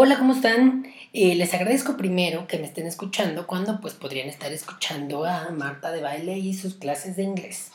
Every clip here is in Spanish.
Hola, ¿cómo están? Eh, les agradezco primero que me estén escuchando cuando pues podrían estar escuchando a Marta de baile y sus clases de inglés.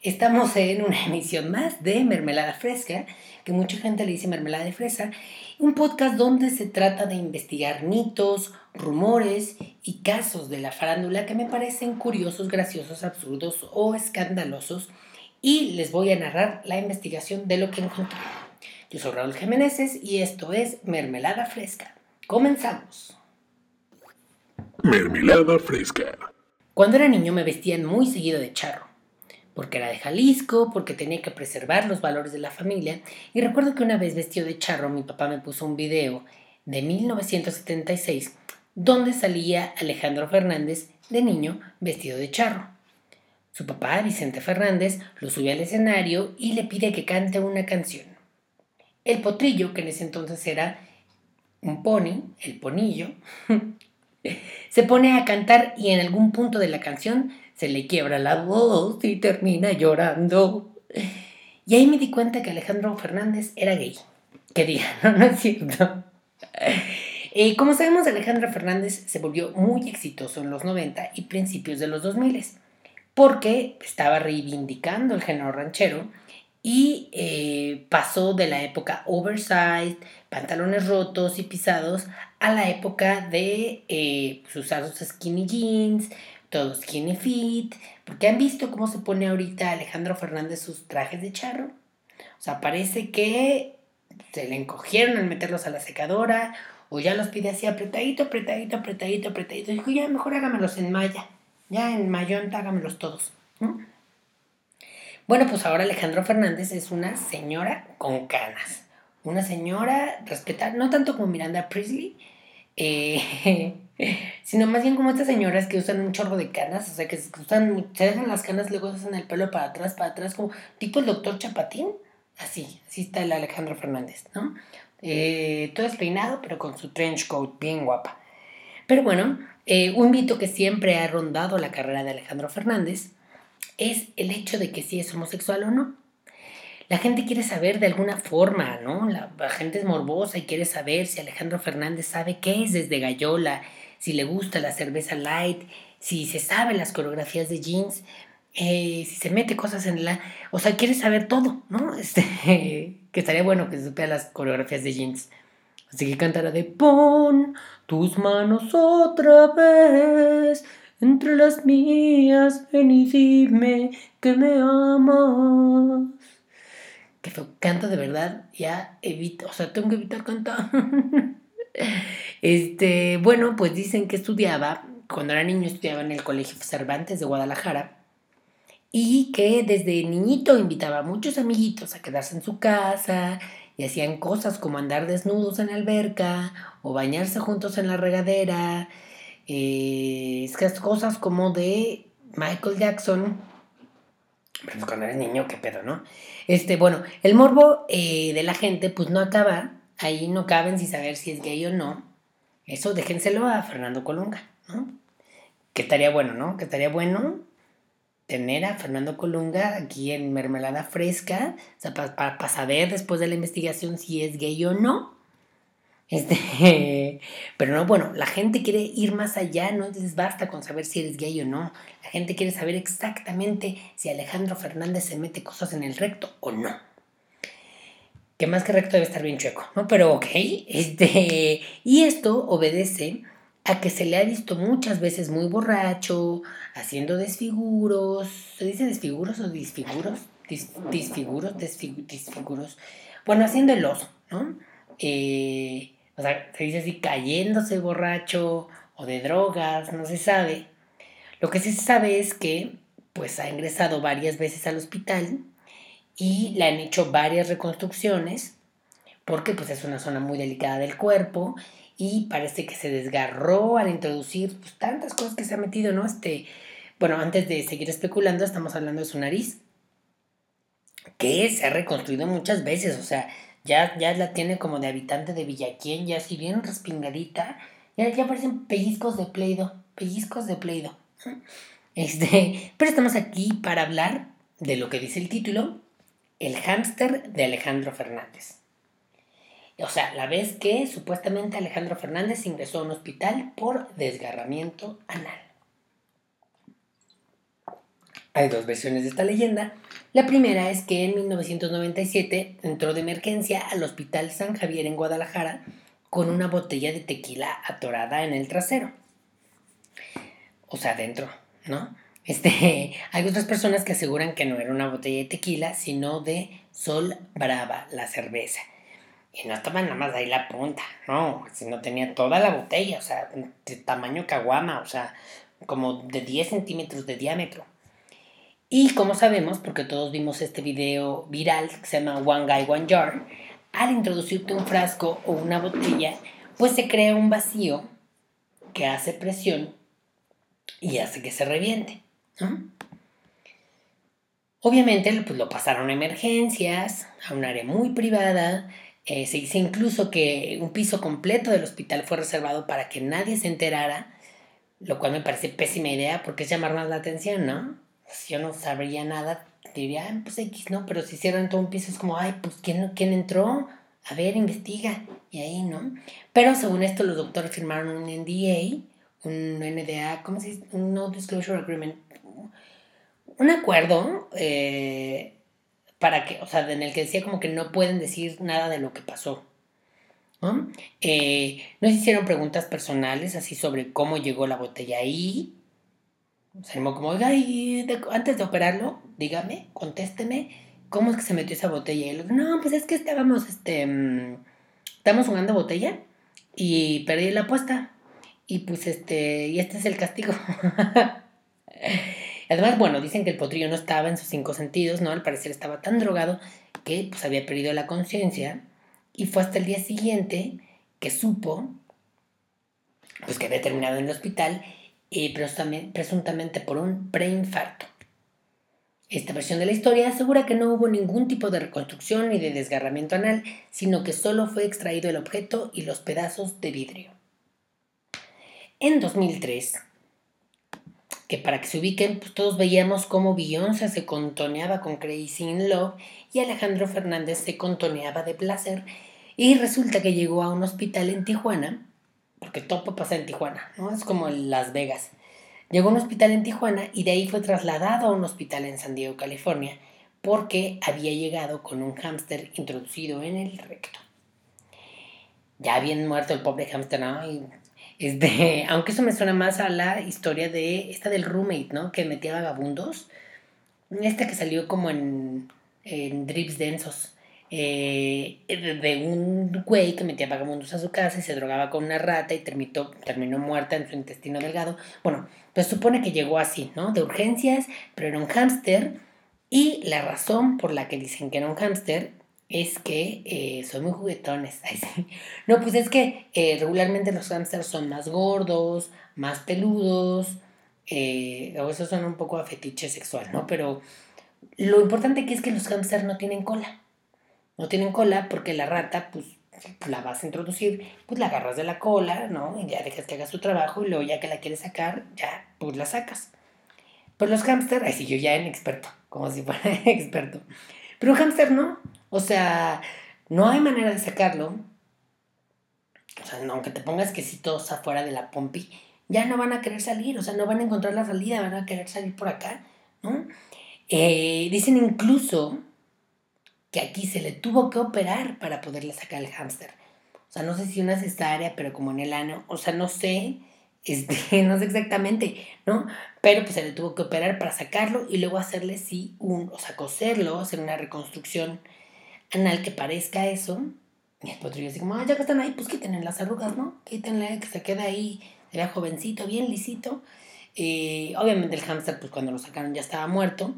Estamos en una emisión más de Mermelada Fresca, que mucha gente le dice mermelada de fresa, un podcast donde se trata de investigar mitos, rumores y casos de la farándula que me parecen curiosos, graciosos, absurdos o escandalosos y les voy a narrar la investigación de lo que encontré. Yo soy Raúl Jiménez y esto es Mermelada Fresca. Comenzamos. Mermelada Fresca. Cuando era niño me vestían muy seguido de charro, porque era de Jalisco, porque tenía que preservar los valores de la familia, y recuerdo que una vez vestido de charro mi papá me puso un video de 1976 donde salía Alejandro Fernández de niño vestido de charro. Su papá, Vicente Fernández, lo sube al escenario y le pide que cante una canción. El potrillo, que en ese entonces era un pony, el ponillo, se pone a cantar y en algún punto de la canción se le quiebra la voz y termina llorando. Y ahí me di cuenta que Alejandro Fernández era gay. Que no, no es cierto. Eh, como sabemos, Alejandro Fernández se volvió muy exitoso en los 90 y principios de los 2000 porque estaba reivindicando el género ranchero y eh, pasó de la época oversized, pantalones rotos y pisados, a la época de eh, pues, usar sus skinny jeans, todo skinny fit, porque han visto cómo se pone ahorita Alejandro Fernández sus trajes de charro. O sea, parece que se le encogieron al meterlos a la secadora, o ya los pide así apretadito, apretadito, apretadito, apretadito. Dijo, ya mejor hágamelos en malla, ya en mayón hágamelos todos. Bueno, pues ahora Alejandro Fernández es una señora con canas. Una señora respetada, no tanto como Miranda Priestley, eh, sino más bien como estas señoras que usan un chorro de canas, o sea, que usan, se dejan las canas, luego se hacen el pelo para atrás, para atrás, como tipo el doctor Chapatín. Así, así está el Alejandro Fernández, ¿no? Eh, todo peinado, pero con su trench coat bien guapa. Pero bueno, eh, un mito que siempre ha rondado la carrera de Alejandro Fernández es el hecho de que si es homosexual o no. La gente quiere saber de alguna forma, ¿no? La, gente es morbosa y quiere saber si Alejandro Fernández sabe qué es desde Gallola, si le gusta la cerveza light, si se sabe las coreografías de jeans, eh, si se mete cosas en la... O sea, quiere saber todo, ¿no? Este, que estaría bueno que se supiera las coreografías de jeans. Así que cantará de pon tus manos otra vez entre las mías, ven y dime que me amas. Que canto de verdad, ya evito, o sea, tengo que evitar cantar. este, bueno, pues dicen que estudiaba, cuando era niño estudiaba en el Colegio Cervantes de Guadalajara, y que desde niñito invitaba a muchos amiguitos a quedarse en su casa y hacían cosas como andar desnudos en la alberca o bañarse juntos en la regadera eh, es cosas como de Michael Jackson. Pues cuando eres niño, qué pedo, ¿no? Este, bueno, el morbo eh, de la gente, pues no acaba. Ahí no caben sin saber si es gay o no. Eso déjenselo a Fernando Colunga, ¿no? Que estaría bueno, ¿no? Que estaría bueno tener a Fernando Colunga aquí en Mermelada Fresca, o sea, para saber después de la investigación si es gay o no. Este, pero no, bueno, la gente quiere ir más allá, no entonces basta con saber si eres gay o no. La gente quiere saber exactamente si Alejandro Fernández se mete cosas en el recto o no. Que más que recto debe estar bien chueco, ¿no? Pero ok, este, y esto obedece a que se le ha visto muchas veces muy borracho, haciendo desfiguros. ¿Se dice desfiguros o disfiguros? disfiguros, desfiguros. Bueno, haciendo el oso, ¿no? Eh, o sea, se dice así cayéndose borracho o de drogas, no se sabe. Lo que sí se sabe es que pues ha ingresado varias veces al hospital y le han hecho varias reconstrucciones porque pues es una zona muy delicada del cuerpo y parece que se desgarró al introducir pues, tantas cosas que se ha metido, ¿no? Este, bueno, antes de seguir especulando, estamos hablando de su nariz, que se ha reconstruido muchas veces, o sea, ya, ya la tiene como de habitante de Villaquien, ya así bien respingadita. Ya, ya parecen pellizcos de pleido, pellizcos de pleido. Este, pero estamos aquí para hablar de lo que dice el título, El hámster de Alejandro Fernández. O sea, la vez que supuestamente Alejandro Fernández ingresó a un hospital por desgarramiento anal. Hay dos versiones de esta leyenda. La primera es que en 1997 entró de emergencia al Hospital San Javier en Guadalajara con una botella de tequila atorada en el trasero. O sea, adentro, ¿no? Este, hay otras personas que aseguran que no era una botella de tequila, sino de Sol Brava, la cerveza. Y no estaba nada más ahí la punta, no, sino tenía toda la botella, o sea, de tamaño caguama, o sea, como de 10 centímetros de diámetro. Y como sabemos, porque todos vimos este video viral que se llama One Guy, One Jar, al introducirte un frasco o una botella, pues se crea un vacío que hace presión y hace que se reviente. Obviamente pues, lo pasaron a emergencias, a un área muy privada. Eh, se dice incluso que un piso completo del hospital fue reservado para que nadie se enterara, lo cual me parece pésima idea porque es llamar más la atención, ¿no? Si yo no sabría nada, diría, pues X, ¿no? Pero si hicieron todo un piso es como, ay, pues ¿quién, ¿quién entró? A ver, investiga. Y ahí, ¿no? Pero según esto, los doctores firmaron un NDA, un NDA, ¿cómo se dice? Un No Disclosure Agreement. Un acuerdo eh, para que, o sea, en el que decía como que no pueden decir nada de lo que pasó. ¿no? Eh, nos hicieron preguntas personales así sobre cómo llegó la botella ahí, se animó como, oiga, y antes de operarlo, dígame, contésteme, ¿cómo es que se metió esa botella? Y él, no, pues es que estábamos, este, mm, estábamos jugando botella y perdí la apuesta. Y pues, este, y este es el castigo. Además, bueno, dicen que el potrillo no estaba en sus cinco sentidos, ¿no? Al parecer estaba tan drogado que pues había perdido la conciencia y fue hasta el día siguiente que supo pues que había terminado en el hospital y presuntamente por un preinfarto. Esta versión de la historia asegura que no hubo ningún tipo de reconstrucción ni de desgarramiento anal, sino que solo fue extraído el objeto y los pedazos de vidrio. En 2003, que para que se ubiquen, pues todos veíamos cómo Beyoncé se contoneaba con Crazy in Love y Alejandro Fernández se contoneaba de placer, y resulta que llegó a un hospital en Tijuana porque todo pasa en Tijuana, ¿no? Es como Las Vegas. Llegó a un hospital en Tijuana y de ahí fue trasladado a un hospital en San Diego, California, porque había llegado con un hámster introducido en el recto. Ya habían muerto el pobre hámster, ¿no? este, aunque eso me suena más a la historia de esta del roommate, ¿no? Que metía vagabundos. Esta que salió como en, en drips densos. Eh, de un güey que metía vagabundos a su casa y se drogaba con una rata y terminó, terminó muerta en su intestino delgado. Bueno, pues supone que llegó así, ¿no? De urgencias, pero era un hámster. Y la razón por la que dicen que era un hámster es que eh, son muy juguetones. No, pues es que eh, regularmente los hámsters son más gordos, más peludos, eh, o eso suena un poco a fetiche sexual, ¿no? Pero lo importante aquí es que los hámsters no tienen cola no tienen cola porque la rata, pues, la vas a introducir, pues la agarras de la cola, ¿no? Y ya dejas que haga su trabajo y luego ya que la quieres sacar, ya, pues la sacas. Pero los hámster, ay, sí, yo ya en experto, como si fuera experto. Pero un hámster no, o sea, no hay manera de sacarlo. O sea, aunque te pongas quesitos afuera de la pompi, ya no van a querer salir, o sea, no van a encontrar la salida, van a querer salir por acá, ¿no? Eh, dicen incluso que aquí se le tuvo que operar para poderle sacar el hámster. O sea, no sé si una cesárea, pero como en el ano, o sea, no sé, este, no sé exactamente, ¿no? Pero pues se le tuvo que operar para sacarlo y luego hacerle sí un, o sea, coserlo, hacer una reconstrucción anal que parezca eso. Y el potrillo así como, ah, ya que están ahí, pues quítenle las arrugas, ¿no? Quítenle, que se quede ahí, vea jovencito, bien lisito. Eh, obviamente el hámster, pues cuando lo sacaron ya estaba muerto.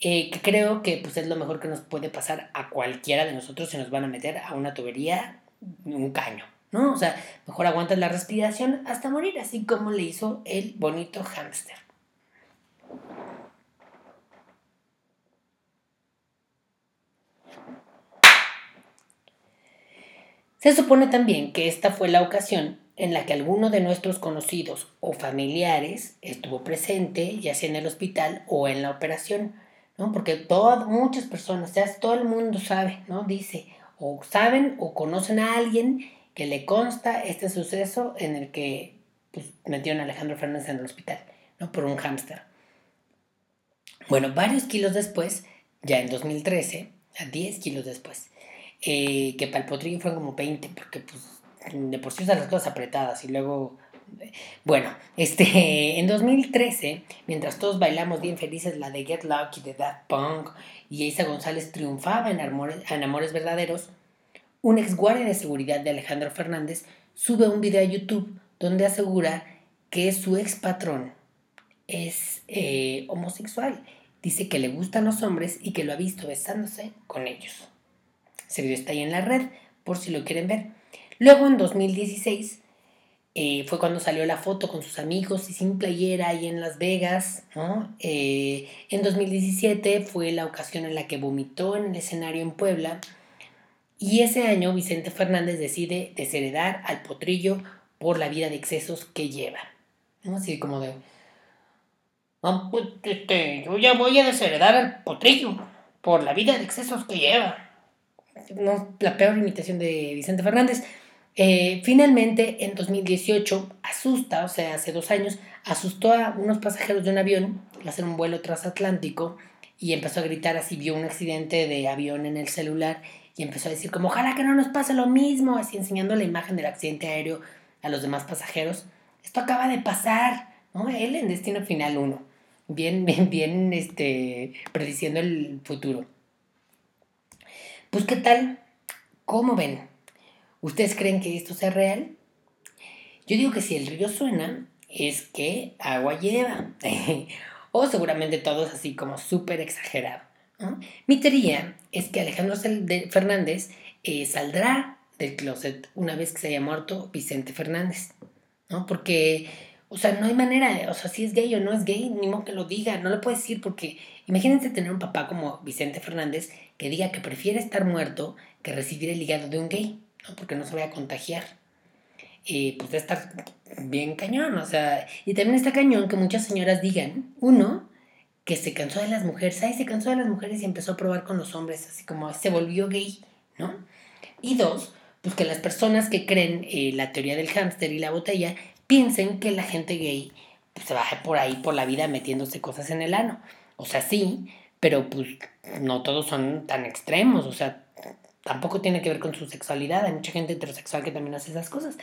Eh, que creo que pues, es lo mejor que nos puede pasar a cualquiera de nosotros si nos van a meter a una tubería, un caño, ¿no? O sea, mejor aguantas la respiración hasta morir, así como le hizo el bonito hámster. Se supone también que esta fue la ocasión en la que alguno de nuestros conocidos o familiares estuvo presente, ya sea en el hospital o en la operación ¿no? Porque todas, muchas personas, ya todo el mundo sabe, ¿no? Dice, o saben o conocen a alguien que le consta este suceso en el que pues, metieron a Alejandro Fernández en el hospital, ¿no? Por un hámster. Bueno, varios kilos después, ya en 2013, a 10 kilos después, eh, que para el potrillo fueron como 20, porque pues de por sí usan las cosas apretadas y luego... Bueno, este, en 2013, mientras todos bailamos bien felices la de Get Lucky de Daft Punk y Isa González triunfaba en Amores, en Amores Verdaderos, un ex guardia de seguridad de Alejandro Fernández sube un video a YouTube donde asegura que su ex patrón es eh, homosexual. Dice que le gustan los hombres y que lo ha visto besándose con ellos. Ese video está ahí en la red por si lo quieren ver. Luego en 2016 eh, fue cuando salió la foto con sus amigos y sin playera ahí en Las Vegas. Eh, en 2017 fue la ocasión en la que vomitó en el escenario en Puebla. Y ese año Vicente Fernández decide desheredar al potrillo por la vida de excesos que lleva. Así como de... pues, este, yo ya voy a desheredar al potrillo por la vida de excesos que lleva. No, la peor imitación de Vicente Fernández. Eh, finalmente, en 2018, asusta, o sea, hace dos años, asustó a unos pasajeros de un avión al hacer un vuelo transatlántico y empezó a gritar así, vio un accidente de avión en el celular y empezó a decir como, ojalá que no nos pase lo mismo, así enseñando la imagen del accidente aéreo a los demás pasajeros. Esto acaba de pasar, ¿no? Él en Destino Final 1, bien, bien, bien, este, prediciendo el futuro. Pues, ¿qué tal? ¿Cómo ven? ¿Ustedes creen que esto sea real? Yo digo que si el río suena, es que agua lleva. o seguramente todo es así como súper exagerado. Mi teoría es que Alejandro Fernández eh, saldrá del closet una vez que se haya muerto Vicente Fernández, ¿no? Porque, o sea, no hay manera, o sea, si es gay o no es gay, ni modo que lo diga, no lo puede decir porque imagínense tener un papá como Vicente Fernández que diga que prefiere estar muerto que recibir el hígado de un gay, ¿no? Porque no se vaya a contagiar. Y pues de estar bien cañón, o sea, y también está cañón que muchas señoras digan, uno, que se cansó de las mujeres, ay, se cansó de las mujeres y empezó a probar con los hombres, así como se volvió gay, ¿no? Y dos, pues que las personas que creen eh, la teoría del hámster y la botella piensen que la gente gay pues, se baja por ahí por la vida metiéndose cosas en el ano. O sea, sí, pero pues no todos son tan extremos, o sea, tampoco tiene que ver con su sexualidad, hay mucha gente heterosexual que también hace esas cosas.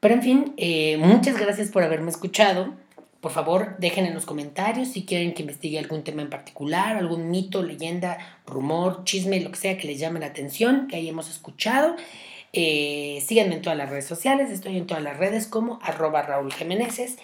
Pero en fin, eh, muchas gracias por haberme escuchado. Por favor, dejen en los comentarios si quieren que investigue algún tema en particular, algún mito, leyenda, rumor, chisme, lo que sea que les llame la atención, que hayamos escuchado. Eh, síganme en todas las redes sociales, estoy en todas las redes como arroba Raúl Jiménez.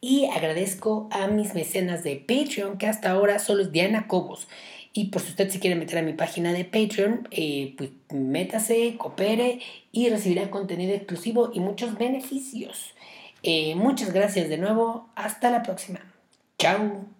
Y agradezco a mis mecenas de Patreon, que hasta ahora solo es Diana Cobos. Y por si usted se quiere meter a mi página de Patreon, eh, pues métase, coopere y recibirá contenido exclusivo y muchos beneficios. Eh, muchas gracias de nuevo. Hasta la próxima. Chao.